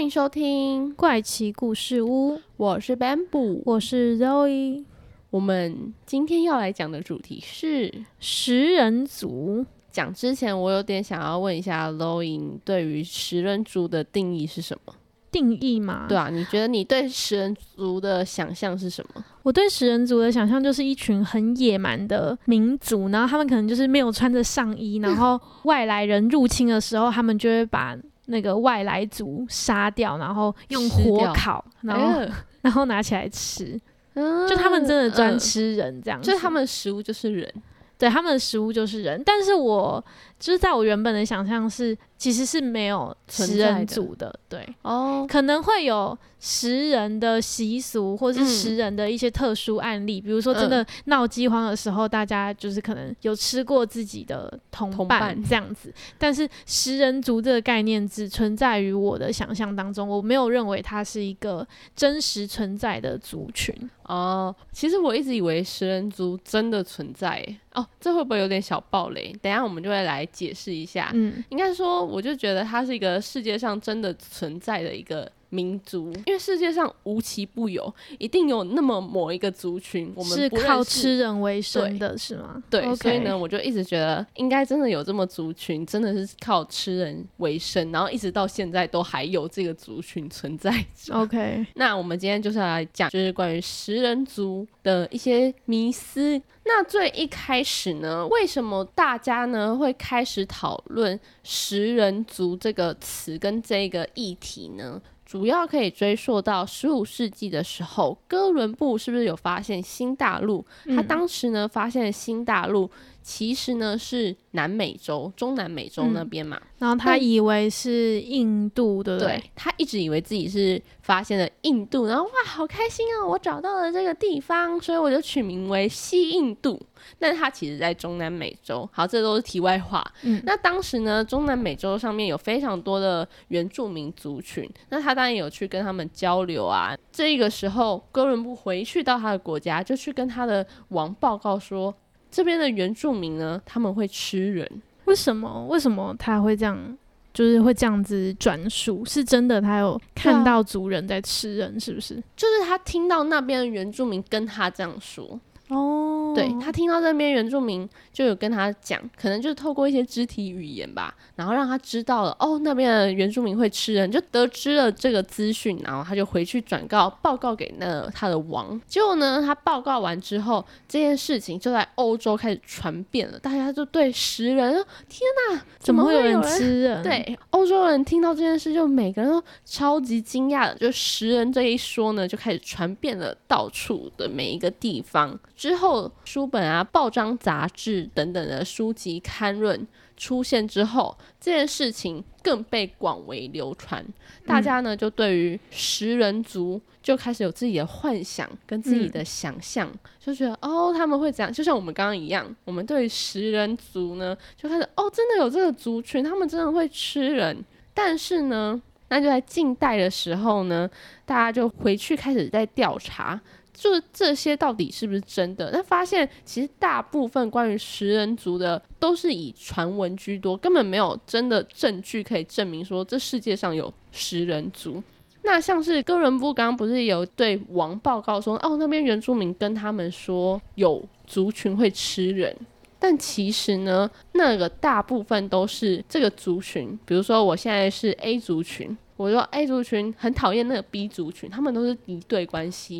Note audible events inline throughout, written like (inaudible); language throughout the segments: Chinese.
欢迎收听怪奇故事屋，我是 Bamboo，我是 Zoe。我们今天要来讲的主题是食人族。讲之前，我有点想要问一下 Zoe，对于食人族的定义是什么？定义吗？对啊，你觉得你对食人族的想象是什么？我对食人族的想象就是一群很野蛮的民族，然后他们可能就是没有穿着上衣，然后外来人入侵的时候，他们就会把那个外来族杀掉，然后用火烤，然后 (laughs) 然后拿起来吃。(laughs) 就他们真的专吃人这样，就是他们的食物就是人，对，他们的食物就是人。但是我就是在我原本的想象是。其实是没有食人族的，对哦，可能会有食人的习俗，或者是食人的一些特殊案例，比如说真的闹饥荒的时候，大家就是可能有吃过自己的同伴这样子。但是食人族这个概念只存在于我的想象当中，我没有认为它是一个真实存在的族群哦。其实我一直以为食人族真的存在哦，这会不会有点小暴雷？等下我们就会来解释一下。嗯，应该说。我就觉得它是一个世界上真的存在的一个民族，因为世界上无奇不有，一定有那么某一个族群，我们是靠吃人为生的，是吗？对，所以呢，我就一直觉得应该真的有这么族群，真的是靠吃人为生，然后一直到现在都还有这个族群存在。OK，(laughs) 那我们今天就是要来讲，就是关于食人族的一些迷思。那最一开始呢，为什么大家呢会开始讨论食人族这个词跟这个议题呢？主要可以追溯到十五世纪的时候，哥伦布是不是有发现新大陆？他当时呢发现新大陆。其实呢是南美洲、中南美洲那边嘛，然后他以为是印度，对不对？他一直以为自己是发现了印度，然后哇，好开心啊！我找到了这个地方，所以我就取名为西印度。但是他其实在中南美洲。好，这都是题外话。嗯，那当时呢，中南美洲上面有非常多的原住民族群，那他当然有去跟他们交流啊。这个时候，哥伦布回去到他的国家，就去跟他的王报告说。这边的原住民呢，他们会吃人，为什么？为什么他会这样？就是会这样子转述，是真的？他有看到族人在吃人，是不是？就是他听到那边的原住民跟他这样说。哦，对他听到那边原住民就有跟他讲，可能就是透过一些肢体语言吧，然后让他知道了哦，那边的原住民会吃人，就得知了这个资讯，然后他就回去转告报告给那他的王。结果呢，他报告完之后，这件事情就在欧洲开始传遍了，大家就对食人，天哪，怎么会有人吃人？对，欧洲人听到这件事，就每个人都超级惊讶的，就食人这一说呢，就开始传遍了到处的每一个地方。之后，书本啊、报章、杂志等等的书籍刊论出现之后，这件事情更被广为流传。大家呢，就对于食人族就开始有自己的幻想跟自己的想象，就觉得哦，他们会怎样，就像我们刚刚一样，我们对食人族呢，就开始哦，真的有这个族群，他们真的会吃人。但是呢，那就在近代的时候呢，大家就回去开始在调查。就是这些到底是不是真的？那发现其实大部分关于食人族的都是以传闻居多，根本没有真的证据可以证明说这世界上有食人族。那像是哥伦布刚刚不是有对王报告说，哦，那边原住民跟他们说有族群会吃人，但其实呢，那个大部分都是这个族群，比如说我现在是 A 族群。我说 A 族群很讨厌那个 B 族群，他们都是敌对关系，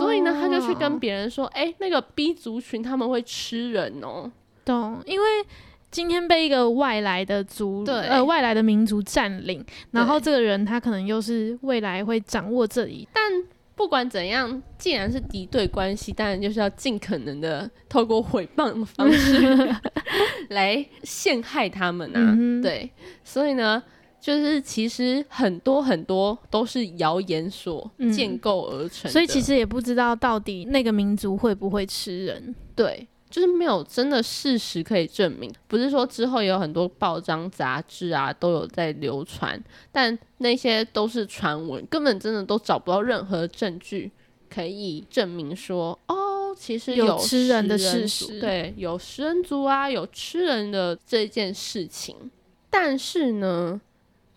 所以呢，他就去跟别人说，哎，那个 B 族群他们会吃人哦。懂？因为今天被一个外来的族，呃，外来的民族占领，然后这个人他可能又是未来会掌握这里。但不管怎样，既然是敌对关系，当然就是要尽可能的透过诽谤的方式 (laughs) 来陷害他们啊。对，所以呢。就是其实很多很多都是谣言所建构而成，所以其实也不知道到底那个民族会不会吃人。对，就是没有真的事实可以证明。不是说之后有很多报章杂志啊都有在流传，但那些都是传闻，根本真的都找不到任何证据可以证明说哦，其实有吃人的事实，对，有食人族啊，有吃人的这件事情。但是呢？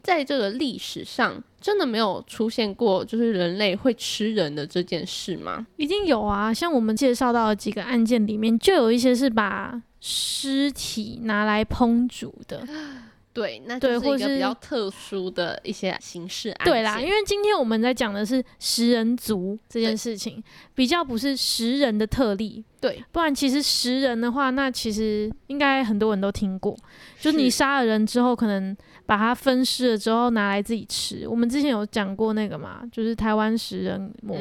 在这个历史上，真的没有出现过就是人类会吃人的这件事吗？一定有啊！像我们介绍到的几个案件里面，就有一些是把尸体拿来烹煮的。(gasps) 对，那就是一个比较特殊的一些刑事案件。对啦，因为今天我们在讲的是食人族这件事情，比较不是食人的特例。对，不然其实食人的话，那其实应该很多人都听过，就是你杀了人之后，可能把它分尸了之后拿来自己吃。我们之前有讲过那个嘛，就是台湾食人魔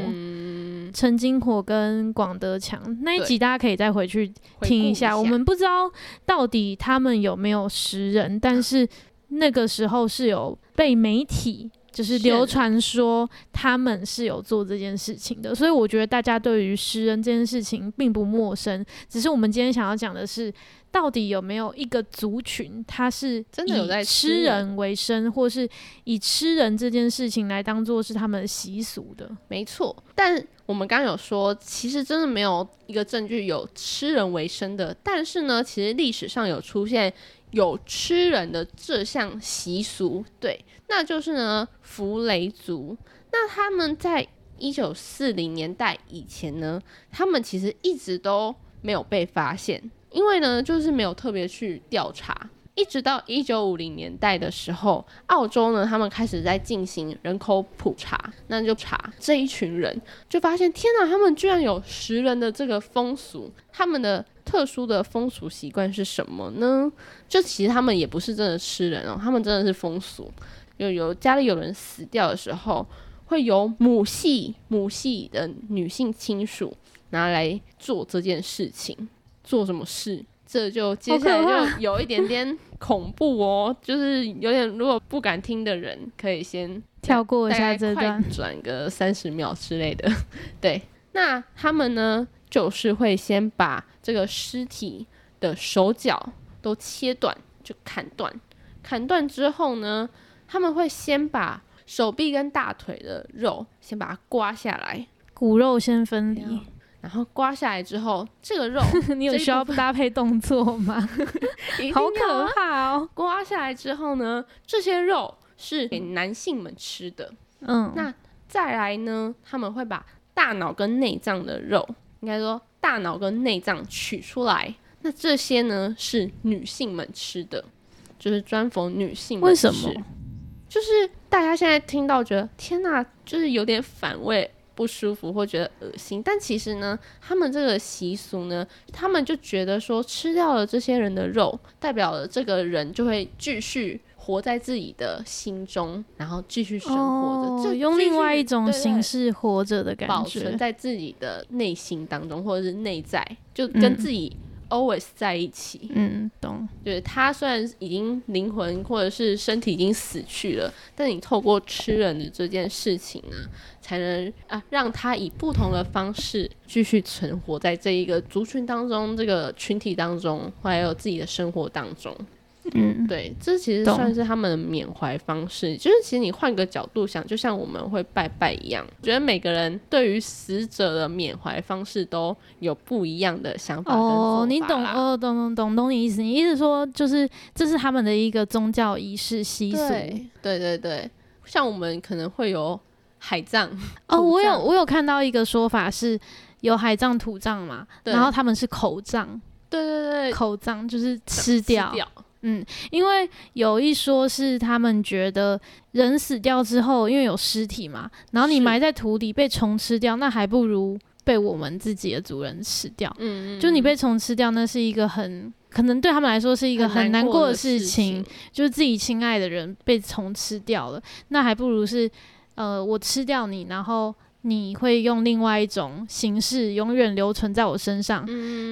陈金火跟广德强那一集，大家可以再回去听一下。我们不知道到底他们有没有食人，但是那个时候是有被媒体。就是流传说他们是有做这件事情的，所以我觉得大家对于食人这件事情并不陌生。只是我们今天想要讲的是，到底有没有一个族群，他是真的有在吃人为生，或是以吃人这件事情来当做是他们习俗的？没错。但我们刚刚有说，其实真的没有一个证据有吃人为生的。但是呢，其实历史上有出现。有吃人的这项习俗，对，那就是呢，弗雷族。那他们在一九四零年代以前呢，他们其实一直都没有被发现，因为呢，就是没有特别去调查。一直到一九五零年代的时候，澳洲呢，他们开始在进行人口普查，那就查这一群人，就发现天哪，他们居然有食人的这个风俗，他们的。特殊的风俗习惯是什么呢？就其实他们也不是真的吃人哦，他们真的是风俗。有有家里有人死掉的时候，会由母系母系的女性亲属拿来做这件事情。做什么事？这就接下来就有一点点恐怖哦，(laughs) 就是有点如果不敢听的人，可以先跳过一下这段，转个三十秒之类的。(laughs) 对，那他们呢？就是会先把这个尸体的手脚都切断，就砍断。砍断之后呢，他们会先把手臂跟大腿的肉先把它刮下来，骨肉先分离。然后刮下来之后，这个肉 (laughs) 你有需要搭配动作吗？(laughs) 好可怕哦！刮下来之后呢，这些肉是给男性们吃的。嗯，那再来呢，他们会把大脑跟内脏的肉。应该说，大脑跟内脏取出来，那这些呢是女性们吃的，就是专逢女性。为什么？就是大家现在听到觉得天哪，就是有点反胃、不舒服或觉得恶心。但其实呢，他们这个习俗呢，他们就觉得说，吃掉了这些人的肉，代表了这个人就会继续。活在自己的心中，然后继续生活着，就用另外一种形式活着的感觉，保存在自己的内心当中，或者是内在，就跟自己 always 在一起。嗯，懂。就是他虽然已经灵魂或者是身体已经死去了，但你透过吃人的这件事情呢，才能啊让他以不同的方式继续存活在这一个族群当中，这个群体当中，还有自己的生活当中。嗯，对，这其实算是他们的缅怀方式。就是其实你换个角度想，就像我们会拜拜一样，觉得每个人对于死者的缅怀方式都有不一样的想法哦，你懂哦，懂懂懂懂你意思。你意思说，就是这是他们的一个宗教仪式习俗。对对对，像我们可能会有海葬哦，我有我有看到一个说法是有海葬土葬嘛，然后他们是口葬。对对对，口葬就是吃掉。嗯，因为有一说是他们觉得人死掉之后，因为有尸体嘛，然后你埋在土里被虫吃掉，那还不如被我们自己的主人吃掉。嗯嗯，就你被虫吃掉，那是一个很可能对他们来说是一个很难过的事情，就是自己亲爱的人被虫吃掉了，那还不如是呃我吃掉你，然后你会用另外一种形式永远留存在我身上，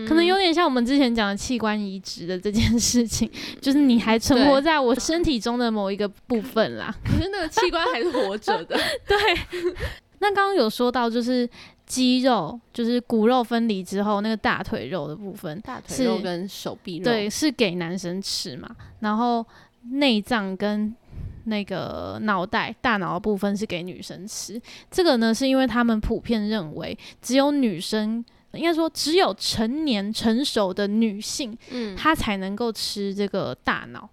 可能有点像我们之前讲的器官移植的这件事情，(laughs) 就是你还存活在我身体中的某一个部分啦。(laughs) 可是那个器官还是活着的。(laughs) 对。那刚刚有说到，就是肌肉，就是骨肉分离之后，那个大腿肉的部分，大腿肉跟手臂肉，对，是给男生吃嘛。然后内脏跟那个脑袋、大脑的部分是给女生吃，这个呢是因为他们普遍认为，只有女生，应该说只有成年成熟的女性，嗯，她才能够吃这个大脑。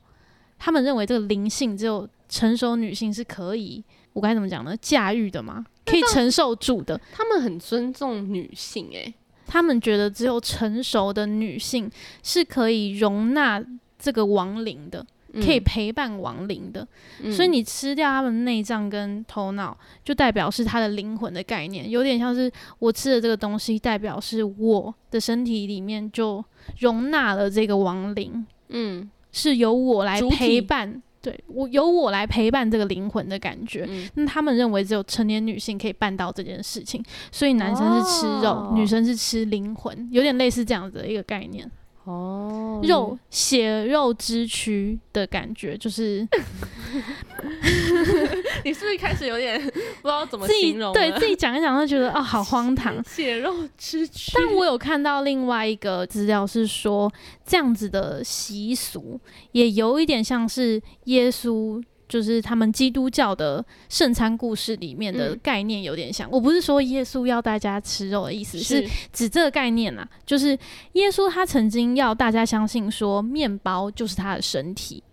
他们认为这个灵性只有成熟女性是可以，我该怎么讲呢？驾驭的吗？可以承受住的。他们很尊重女性，诶，他们觉得只有成熟的女性是可以容纳这个亡灵的。可以陪伴亡灵的，所以你吃掉他们内脏跟头脑，就代表是他的灵魂的概念，有点像是我吃的这个东西，代表是我的身体里面就容纳了这个亡灵，嗯，是由我来陪伴，对我由我来陪伴这个灵魂的感觉。那他们认为只有成年女性可以办到这件事情，所以男生是吃肉，女生是吃灵魂，有点类似这样子的一个概念。哦，肉血肉之躯的感觉，就是 (laughs) 你是不是开始有点不知道怎么形容？对自己讲一讲，就觉得哦，好荒唐，(laughs) 血肉之躯。但我有看到另外一个资料是说，这样子的习俗也有一点像是耶稣。就是他们基督教的圣餐故事里面的概念有点像，我不是说耶稣要大家吃肉的意思，是指这个概念啊。就是耶稣他曾经要大家相信说，面包就是他的身体，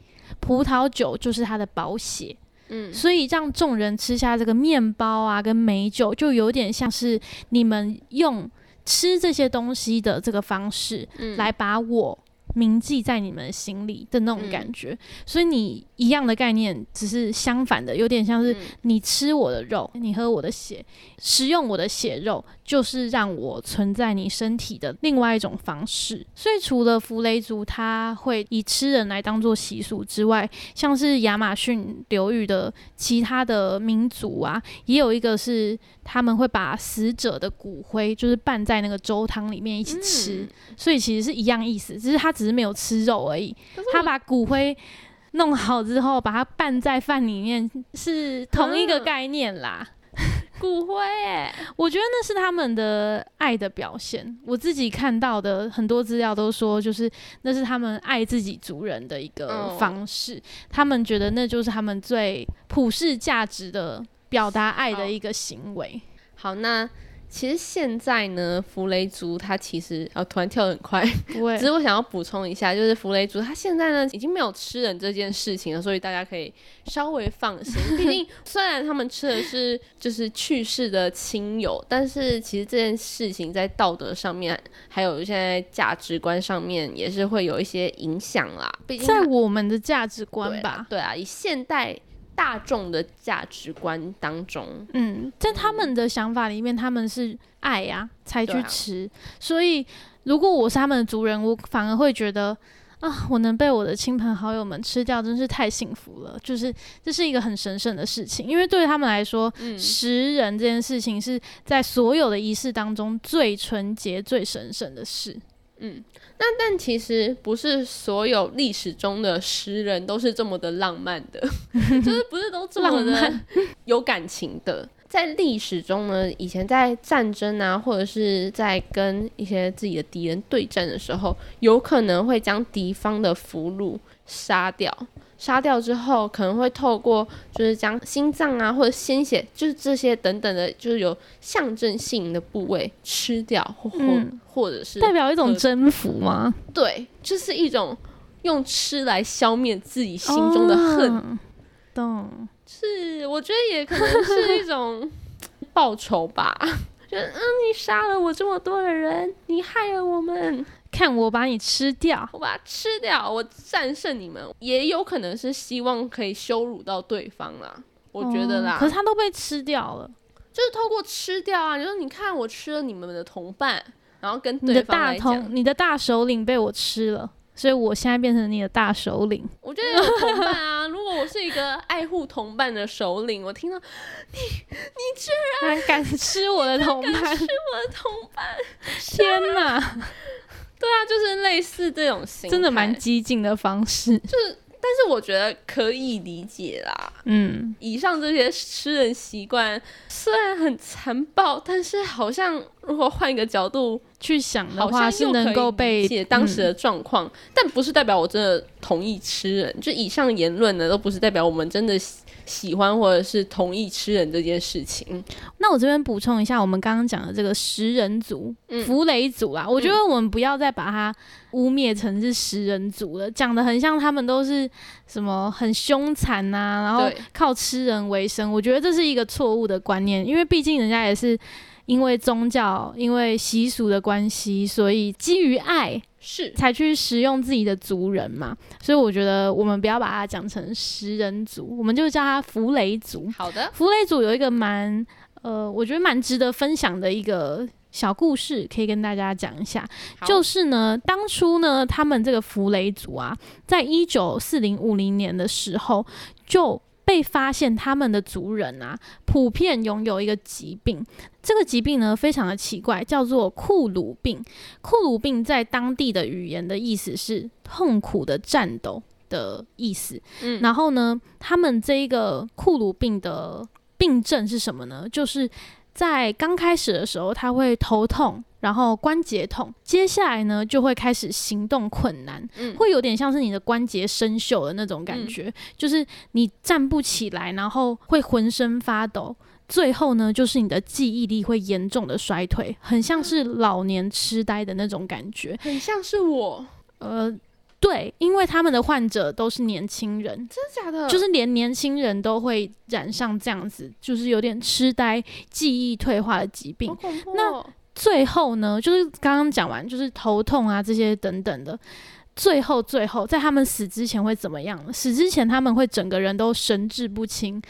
葡萄酒就是他的宝血，嗯，所以让众人吃下这个面包啊跟美酒，就有点像是你们用吃这些东西的这个方式来把我。铭记在你们心里的那种感觉，所以你一样的概念，只是相反的，有点像是你吃我的肉，你喝我的血，食用我的血肉，就是让我存在你身体的另外一种方式。所以除了弗雷族他会以吃人来当做习俗之外，像是亚马逊流域的其他的民族啊，也有一个是他们会把死者的骨灰就是拌在那个粥汤里面一起吃，所以其实是一样意思，只是他只。只是没有吃肉而已，他把骨灰弄好之后，把它拌在饭里面，是同一个概念啦。骨灰，哎，我觉得那是他们的爱的表现。我自己看到的很多资料都说，就是那是他们爱自己族人的一个方式。他们觉得那就是他们最普世价值的表达爱的一个行为。好，那。其实现在呢，弗雷族他其实啊，突然跳得很快。只是我想要补充一下，就是弗雷族他现在呢已经没有吃人这件事情了，所以大家可以稍微放心。毕竟虽然他们吃的是就是去世的亲友，但是其实这件事情在道德上面，还有现在价值观上面也是会有一些影响啦。毕竟在我们的价值观吧，对啊，以现代。大众的价值观当中，嗯，在他们的想法里面，他们是爱呀才去吃，所以如果我是他们的族人，我反而会觉得啊，我能被我的亲朋好友们吃掉，真是太幸福了。就是这是一个很神圣的事情，因为对于他们来说，食人这件事情是在所有的仪式当中最纯洁、最神圣的事。嗯。那但其实不是所有历史中的诗人都是这么的浪漫的，(laughs) 就是不是都这么的有感情的。在历史中呢，以前在战争啊，或者是在跟一些自己的敌人对战的时候，有可能会将敌方的俘虏杀掉。杀掉之后，可能会透过就是将心脏啊或者鲜血，就是这些等等的，就是有象征性的部位吃掉，或或或者是代表一种征服吗？对，就是一种用吃来消灭自己心中的恨。懂，是我觉得也可能是一种报仇吧。(laughs) 就嗯，你杀了我这么多的人，你害了我们。看我把你吃掉，我把它吃掉，我战胜你们，也有可能是希望可以羞辱到对方啦。我觉得啦。可是他都被吃掉了，就是透过吃掉啊，就是你看我吃了你们的同伴，然后跟你的大同，你的大首领被我吃了，所以我现在变成你的大首领。我觉得有同伴啊，如果我是一个爱护同伴的首领，我听到你你居然敢吃我的同伴，吃我的同伴，天哪！对啊，就是类似这种心真的蛮激进的方式，就是。但是我觉得可以理解啦。嗯，以上这些吃人习惯虽然很残暴，但是好像如果换一个角度去想的话，是能够被理解当时的状况。但不是代表我真的同意吃人，就以上言论呢，都不是代表我们真的。喜欢或者是同意吃人这件事情，那我这边补充一下，我们刚刚讲的这个食人族、弗雷族啊，我觉得我们不要再把它污蔑成是食人族了，讲的很像他们都是什么很凶残呐，然后靠吃人为生。我觉得这是一个错误的观念，因为毕竟人家也是因为宗教、因为习俗的关系，所以基于爱。是才去食用自己的族人嘛，所以我觉得我们不要把它讲成食人族，我们就叫它弗雷族。好的，弗雷族有一个蛮呃，我觉得蛮值得分享的一个小故事，可以跟大家讲一下。就是呢，当初呢，他们这个弗雷族啊，在一九四零五零年的时候就。被发现他们的族人啊，普遍拥有一个疾病。这个疾病呢，非常的奇怪，叫做库鲁病。库鲁病在当地的语言的意思是痛苦的战斗的意思。嗯，然后呢，他们这一个库鲁病的病症是什么呢？就是在刚开始的时候，他会头痛。然后关节痛，接下来呢就会开始行动困难，会有点像是你的关节生锈的那种感觉，就是你站不起来，然后会浑身发抖，最后呢就是你的记忆力会严重的衰退，很像是老年痴呆的那种感觉，很像是我，呃，对，因为他们的患者都是年轻人，真的假的？就是连年轻人都会染上这样子，就是有点痴呆、记忆退化的疾病，那。最后呢，就是刚刚讲完，就是头痛啊这些等等的。最后，最后在他们死之前会怎么样？死之前他们会整个人都神志不清。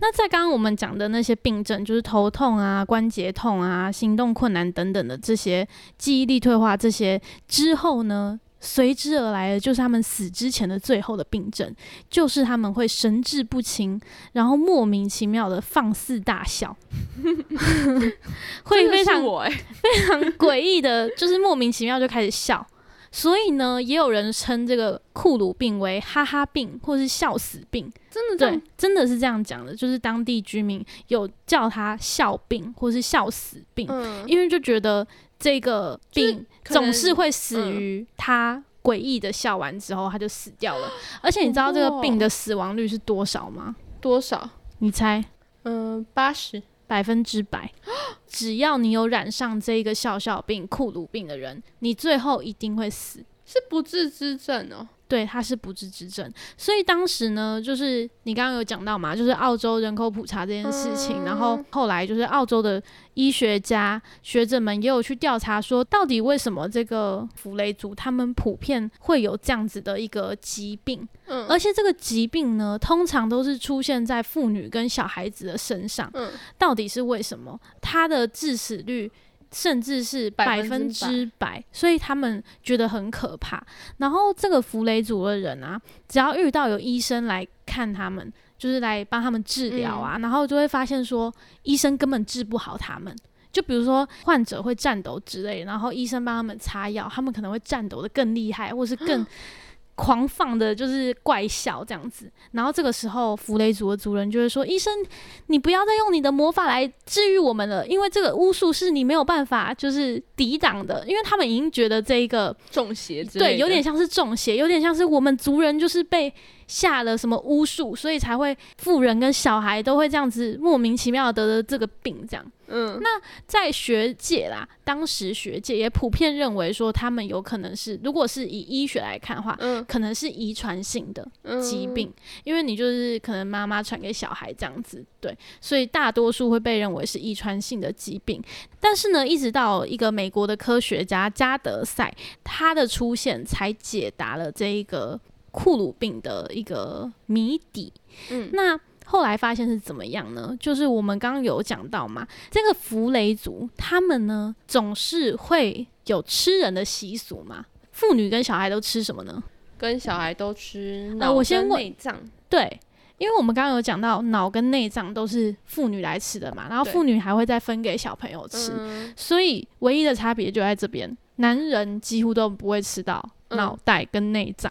那在刚刚我们讲的那些病症，就是头痛啊、关节痛啊、行动困难等等的这些记忆力退化这些之后呢？随之而来的就是他们死之前的最后的病症，就是他们会神志不清，然后莫名其妙的放肆大笑，(laughs) 会非常非常诡异的，就是莫名其妙就开始笑。所以呢，也有人称这个库鲁病为哈哈病，或是笑死病。真的对，真的是这样讲的，就是当地居民有叫他笑病，或是笑死病，因为就觉得。这个病总是会死于他诡异的笑完之后，他就死掉了。而且你知道这个病的死亡率是多少吗？多少？你猜？嗯，八十百分之百。(gasps) 只要你有染上这个笑笑病、酷鲁病的人，你最后一定会死，是不治之症哦。对，它是不治之症，所以当时呢，就是你刚刚有讲到嘛，就是澳洲人口普查这件事情，然后后来就是澳洲的医学家学者们也有去调查，说到底为什么这个弗雷族他们普遍会有这样子的一个疾病，嗯，而且这个疾病呢，通常都是出现在妇女跟小孩子的身上，嗯，到底是为什么？它的致死率？甚至是百分之百，所以他们觉得很可怕。然后这个弗雷族的人啊，只要遇到有医生来看他们，就是来帮他们治疗啊，然后就会发现说，医生根本治不好他们。就比如说患者会颤抖之类，然后医生帮他们擦药，他们可能会颤抖的更厉害，或是更。(gasps) (gasps) 狂放的就是怪笑这样子，然后这个时候弗雷族的族人就会说：“医生，你不要再用你的魔法来治愈我们了，因为这个巫术是你没有办法就是抵挡的，因为他们已经觉得这一个中邪，对，有点像是中邪，有点像是我们族人就是被。”下了什么巫术，所以才会富人跟小孩都会这样子莫名其妙得了这个病，这样。嗯，那在学界啦，当时学界也普遍认为说，他们有可能是，如果是以医学来看的话，嗯，可能是遗传性的疾病，因为你就是可能妈妈传给小孩这样子，对，所以大多数会被认为是遗传性的疾病。但是呢，一直到一个美国的科学家加德赛他的出现，才解答了这一个。库鲁病的一个谜底，嗯，那后来发现是怎么样呢？就是我们刚刚有讲到嘛，这个弗雷族他们呢总是会有吃人的习俗嘛。妇女跟小孩都吃什么呢？跟小孩都吃脑跟内脏。对，因为我们刚刚有讲到脑跟内脏都是妇女来吃的嘛，然后妇女还会再分给小朋友吃，所以唯一的差别就在这边，男人几乎都不会吃到脑袋跟内脏。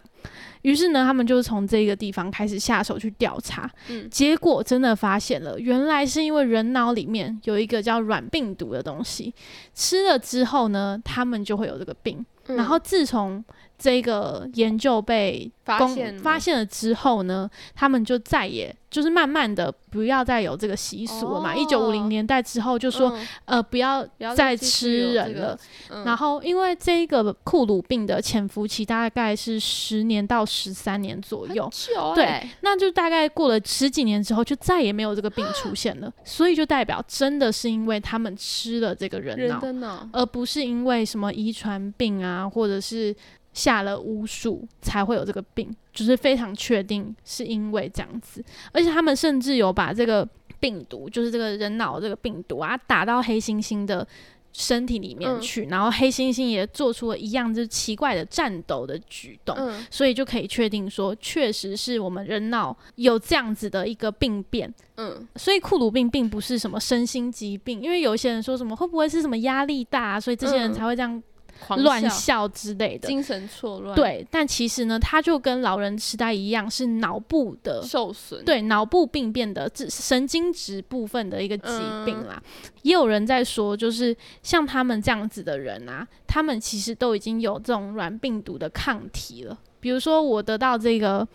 于是呢，他们就从这个地方开始下手去调查，结果真的发现了，原来是因为人脑里面有一个叫软病毒的东西，吃了之后呢，他们就会有这个病。然后自从这个研究被发现发现了之后呢，他们就再也就是慢慢的不要再有这个习俗了嘛。一九五零年代之后就说，呃，不要再吃人了。然后因为这个库鲁病的潜伏期大概是十年到十三年左右，对，那就大概过了十几年之后，就再也没有这个病出现了。所以就代表真的是因为他们吃了这个人脑，而不是因为什么遗传病啊，或者是。下了巫术才会有这个病，就是非常确定是因为这样子，而且他们甚至有把这个病毒，就是这个人脑这个病毒啊，打到黑猩猩的身体里面去，然后黑猩猩也做出了一样就是奇怪的战斗的举动，所以就可以确定说，确实是我们人脑有这样子的一个病变。嗯，所以库鲁病并不是什么身心疾病，因为有一些人说什么会不会是什么压力大，所以这些人才会这样。乱笑之类的，精神错乱。对，但其实呢，它就跟老人痴呆一样，是脑部的受损，对，脑部病变的神经质部分的一个疾病啦。也有人在说，就是像他们这样子的人啊，他们其实都已经有这种软病毒的抗体了。比如说，我得到这个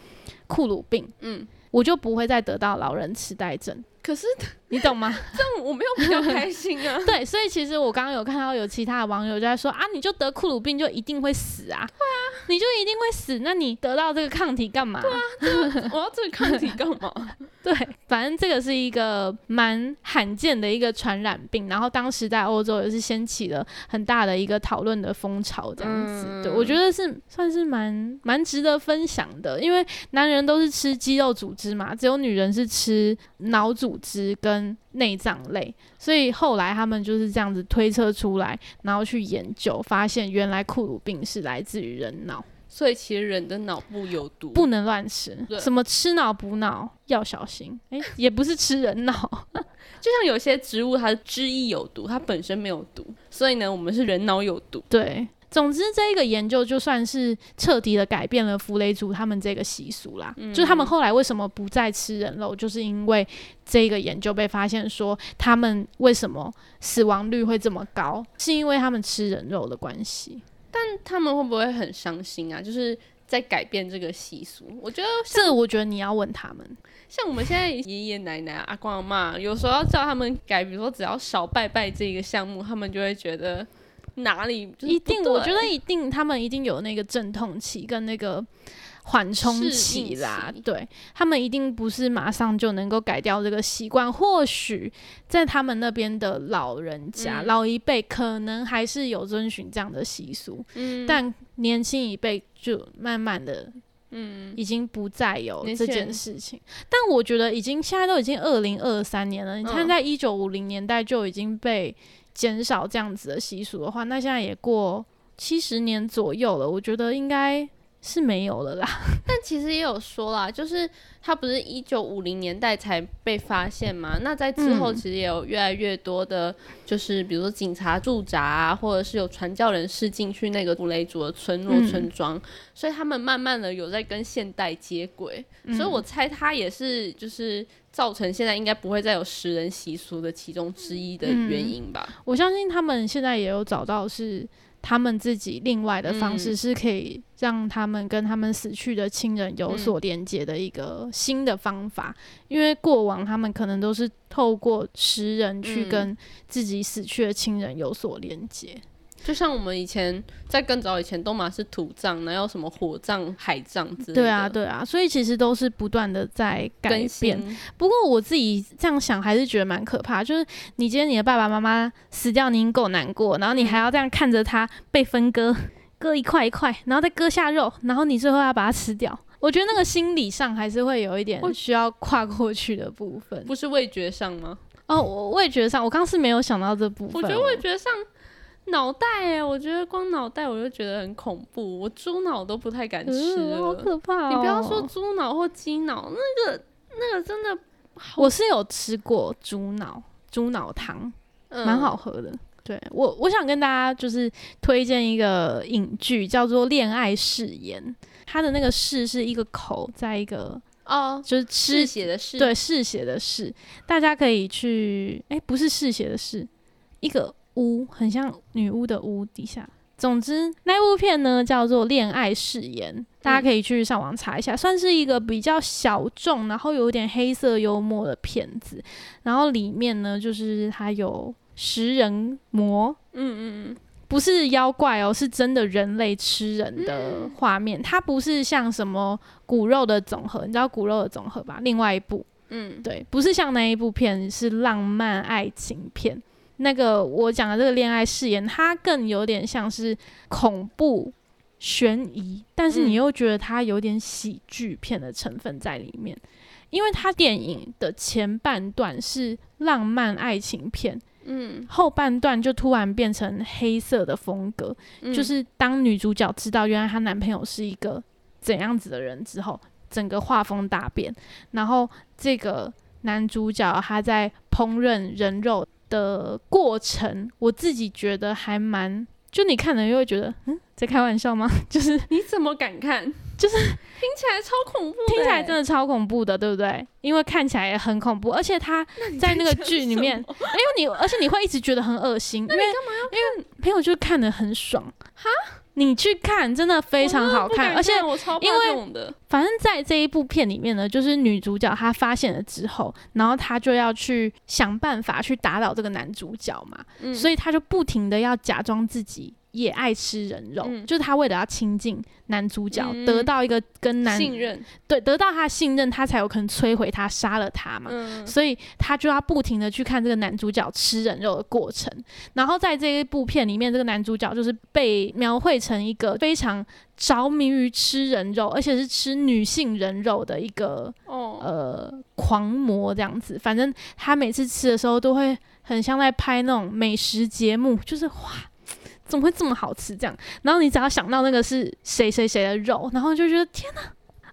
库鲁病，嗯，我就不会再得到老人痴呆症。可是你懂吗？(laughs) 这样我没有比较开心啊。(laughs) 对，所以其实我刚刚有看到有其他的网友就在说啊，你就得库鲁病就一定会死啊？对啊，你就一定会死？那你得到这个抗体干嘛？对啊，我要这个抗体干嘛？(laughs) 对，反正这个是一个蛮罕见的一个传染病，然后当时在欧洲也是掀起了很大的一个讨论的风潮，这样子。对，我觉得是算是蛮蛮值得分享的，因为男人都是吃肌肉组织嘛，只有女人是吃脑。组织跟内脏类，所以后来他们就是这样子推测出来，然后去研究，发现原来库鲁病是来自于人脑，所以其实人的脑部有毒，不能乱吃。什么吃脑补脑要小心，哎，也不是吃人脑，(laughs) 就像有些植物它的汁液有毒，它本身没有毒，所以呢，我们是人脑有毒，对。总之，这一个研究就算是彻底的改变了弗雷族他们这个习俗啦。就他们后来为什么不再吃人肉，就是因为这个研究被发现说，他们为什么死亡率会这么高，是因为他们吃人肉的关系。但他们会不会很伤心啊？就是在改变这个习俗。我觉得这，我觉得你要问他们。像我们现在爷爷奶奶、阿公阿妈，有时候要叫他们改，比如说只要少拜拜这个项目，他们就会觉得。哪里一定？我觉得一定，他们一定有那个阵痛期跟那个缓冲期啦。对他们一定不是马上就能够改掉这个习惯。或许在他们那边的老人家、老一辈，可能还是有遵循这样的习俗。嗯，但年轻一辈就慢慢的，嗯，已经不再有这件事情。但我觉得，已经现在都已经二零二三年了。你看，在一九五零年代就已经被。减少这样子的习俗的话，那现在也过七十年左右了，我觉得应该是没有了啦。(laughs) 但其实也有说啦，就是它不是一九五零年代才被发现嘛？那在之后其实也有越来越多的，就是比如说警察驻扎啊，或者是有传教人士进去那个布雷族的村落村庄，所以他们慢慢的有在跟现代接轨。所以我猜他也是就是。造成现在应该不会再有食人习俗的其中之一的原因吧？我相信他们现在也有找到是他们自己另外的方式，是可以让他们跟他们死去的亲人有所连接的一个新的方法。因为过往他们可能都是透过食人去跟自己死去的亲人有所连接。就像我们以前在更早以前，东马是土葬，哪有什么火葬、海葬之类的。对啊，对啊，所以其实都是不断的在改变。不过我自己这样想，还是觉得蛮可怕。就是你今天你的爸爸妈妈死掉，你已经够难过，然后你还要这样看着他被分割，割一块一块，然后再割下肉，然后你最后要把它吃掉。我觉得那个心理上还是会有一点需要跨过去的部分。不是味觉上吗？哦，我味觉上，我刚是没有想到这部分。我觉得味觉上。脑袋哎，我觉得光脑袋我就觉得很恐怖，我猪脑都不太敢吃，好可怕！你不要说猪脑或鸡脑，那个那个真的，我是有吃过猪脑，猪脑汤，蛮好喝的。对我，我想跟大家就是推荐一个影剧，叫做《恋爱誓言》，它的那个“誓”是一个口，在一个哦，就是嗜血的“嗜”，对，嗜血的“嗜”，大家可以去，哎，不是嗜血的“嗜”，一个。巫很像女巫的巫底下，总之那部片呢叫做《恋爱誓言》，大家可以去上网查一下，算是一个比较小众，然后有点黑色幽默的片子。然后里面呢，就是它有食人魔，嗯嗯嗯，不是妖怪哦，是真的人类吃人的画面。它不是像什么骨肉的总和，你知道骨肉的总和吧？另外一部，嗯，对，不是像那一部片，是浪漫爱情片。那个我讲的这个恋爱誓言，它更有点像是恐怖悬疑，但是你又觉得它有点喜剧片的成分在里面，因为它电影的前半段是浪漫爱情片，嗯，后半段就突然变成黑色的风格，就是当女主角知道原来她男朋友是一个怎样子的人之后，整个画风大变，然后这个男主角他在烹饪人肉。的过程，我自己觉得还蛮，就你看了又会觉得，嗯，在开玩笑吗？(laughs) 就是你怎么敢看？就是听起来超恐怖，听起来真的超恐怖的，对不对？因为看起来也很恐怖，而且他在那个剧里面，因为你，而且你会一直觉得很恶心，因为因为朋友就看得很爽，哈。你去看，真的非常好看，而且因为反正在这一部片里面呢，就是女主角她发现了之后，然后她就要去想办法去打倒这个男主角嘛，所以她就不停的要假装自己。也爱吃人肉，就是他为了要亲近男主角，得到一个跟男信任，对，得到他的信任，他才有可能摧毁他，杀了他嘛。所以他就要不停的去看这个男主角吃人肉的过程。然后在这一部片里面，这个男主角就是被描绘成一个非常着迷于吃人肉，而且是吃女性人肉的一个呃狂魔这样子。反正他每次吃的时候，都会很像在拍那种美食节目，就是哇。怎么会这么好吃？这样，然后你只要想到那个是谁谁谁的肉，然后就觉得天哪！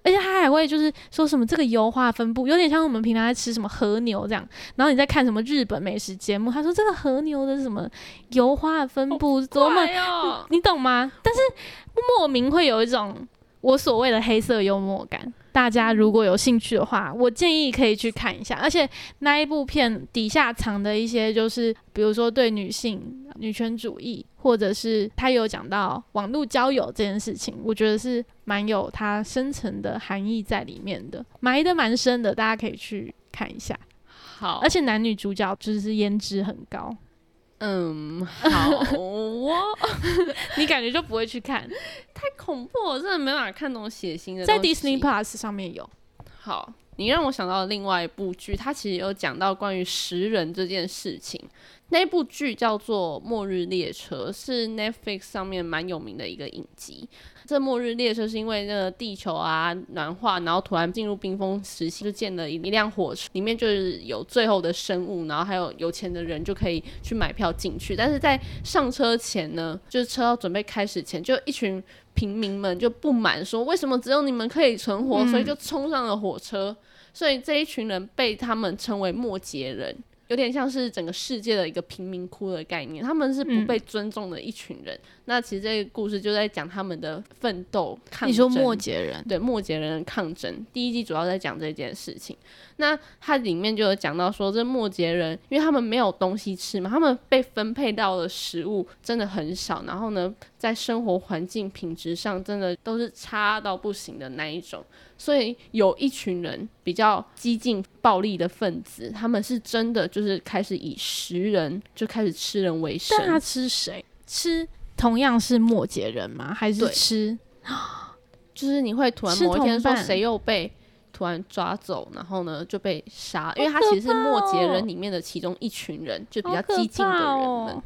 而且他还会就是说什么这个油画分布有点像我们平常在吃什么和牛这样，然后你在看什么日本美食节目，他说这个和牛的什么油画分布多么，你懂吗？但是莫名会有一种我所谓的黑色幽默感。大家如果有兴趣的话，我建议可以去看一下。而且那一部片底下藏的一些，就是比如说对女性女权主义，或者是他有讲到网络交友这件事情，我觉得是蛮有它深层的含义在里面的，埋的蛮深的，大家可以去看一下。好，而且男女主角就是颜值很高。嗯，(laughs) 好，我 (laughs) 你感觉就不会去看，太恐怖，我真的没办法看那种血腥的。在 Disney Plus 上面有。好，你让我想到另外一部剧，它其实有讲到关于食人这件事情。那部剧叫做《末日列车》，是 Netflix 上面蛮有名的一个影集。这末日列车是因为那个地球啊暖化，然后突然进入冰封时期，就建了一一辆火车，里面就是有最后的生物，然后还有有钱的人就可以去买票进去。但是在上车前呢，就是车要准备开始前，就一群平民们就不满说，为什么只有你们可以存活，所以就冲上了火车。所以这一群人被他们称为末节人。有点像是整个世界的一个贫民窟的概念，他们是不被尊重的一群人。那其实这个故事就在讲他们的奋斗抗争。你说末节人？对，末节人的抗争。第一季主要在讲这件事情。那它里面就有讲到说，这末节人因为他们没有东西吃嘛，他们被分配到的食物真的很少，然后呢，在生活环境品质上真的都是差到不行的那一种。所以有一群人比较激进、暴力的分子，他们是真的就是开始以食人，就开始吃人为生。但他吃谁？吃同样是末节人吗？还是吃？就是你会突然某一天说谁又被突然抓走，然后呢就被杀？因为他其实是末节人里面的其中一群人，就比较激进的人们。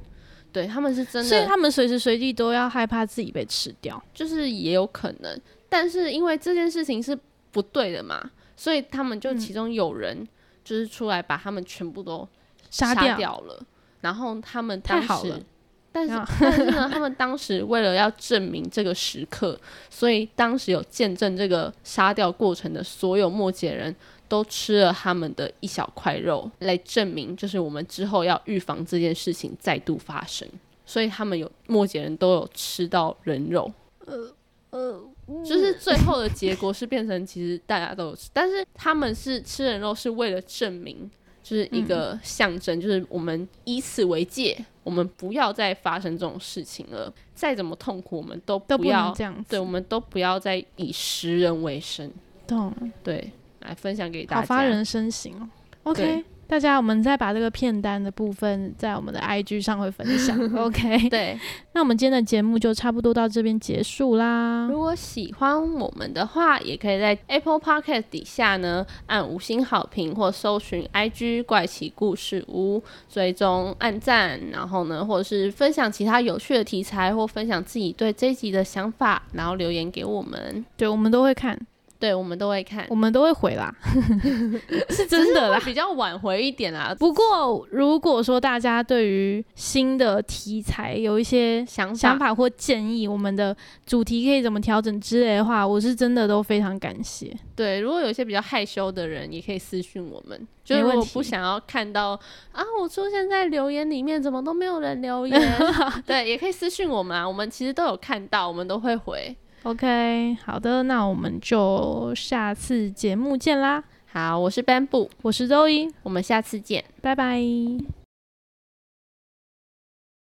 对他们是真的，所以他们随时随地都要害怕自己被吃掉，就是也有可能。但是因为这件事情是不对的嘛，所以他们就其中有人就是出来把他们全部都杀掉。了。然后他们当时但是但是呢，他们当时为了要证明这个时刻，所以但是呢，他们当时为了要证明这个时刻，所以当时有见证这个杀掉过程的所有末节人都吃了他们的一小块肉，来证明就是我们之后要预防这件事情再度发生。所以他们有末节人都有吃到人肉，呃呃，就是最后的结果是变成其实大家都有吃，但是他们是吃人肉是为了证明。就是一个象征，就是我们以此为戒，我们不要再发生这种事情了。再怎么痛苦，我们都不要这样。对，我们都不要再以食人为生。懂。对，来分享给大家。好发人深省哦。OK。大家，我们再把这个片单的部分在我们的 IG 上会分享。(laughs) OK，对，(laughs) 那我们今天的节目就差不多到这边结束啦。如果喜欢我们的话，也可以在 Apple Podcast 底下呢按五星好评，或搜寻 IG 怪奇故事屋，追踪按赞，然后呢，或者是分享其他有趣的题材，或分享自己对这一集的想法，然后留言给我们，对我们都会看。对，我们都会看，我们都会回啦，(laughs) 是真的啦，比较晚回一点啦。不过，如果说大家对于新的题材有一些想想法或建议，我们的主题可以怎么调整之类的话，我是真的都非常感谢。对，如果有一些比较害羞的人，也可以私信我们，就是我不想要看到啊，我出现在留言里面，怎么都没有人留言？(laughs) 对，也可以私信我们啊，我们其实都有看到，我们都会回。OK，好的，那我们就下次节目见啦。好，我是 Bamboo，我是周一，我们下次见，拜拜。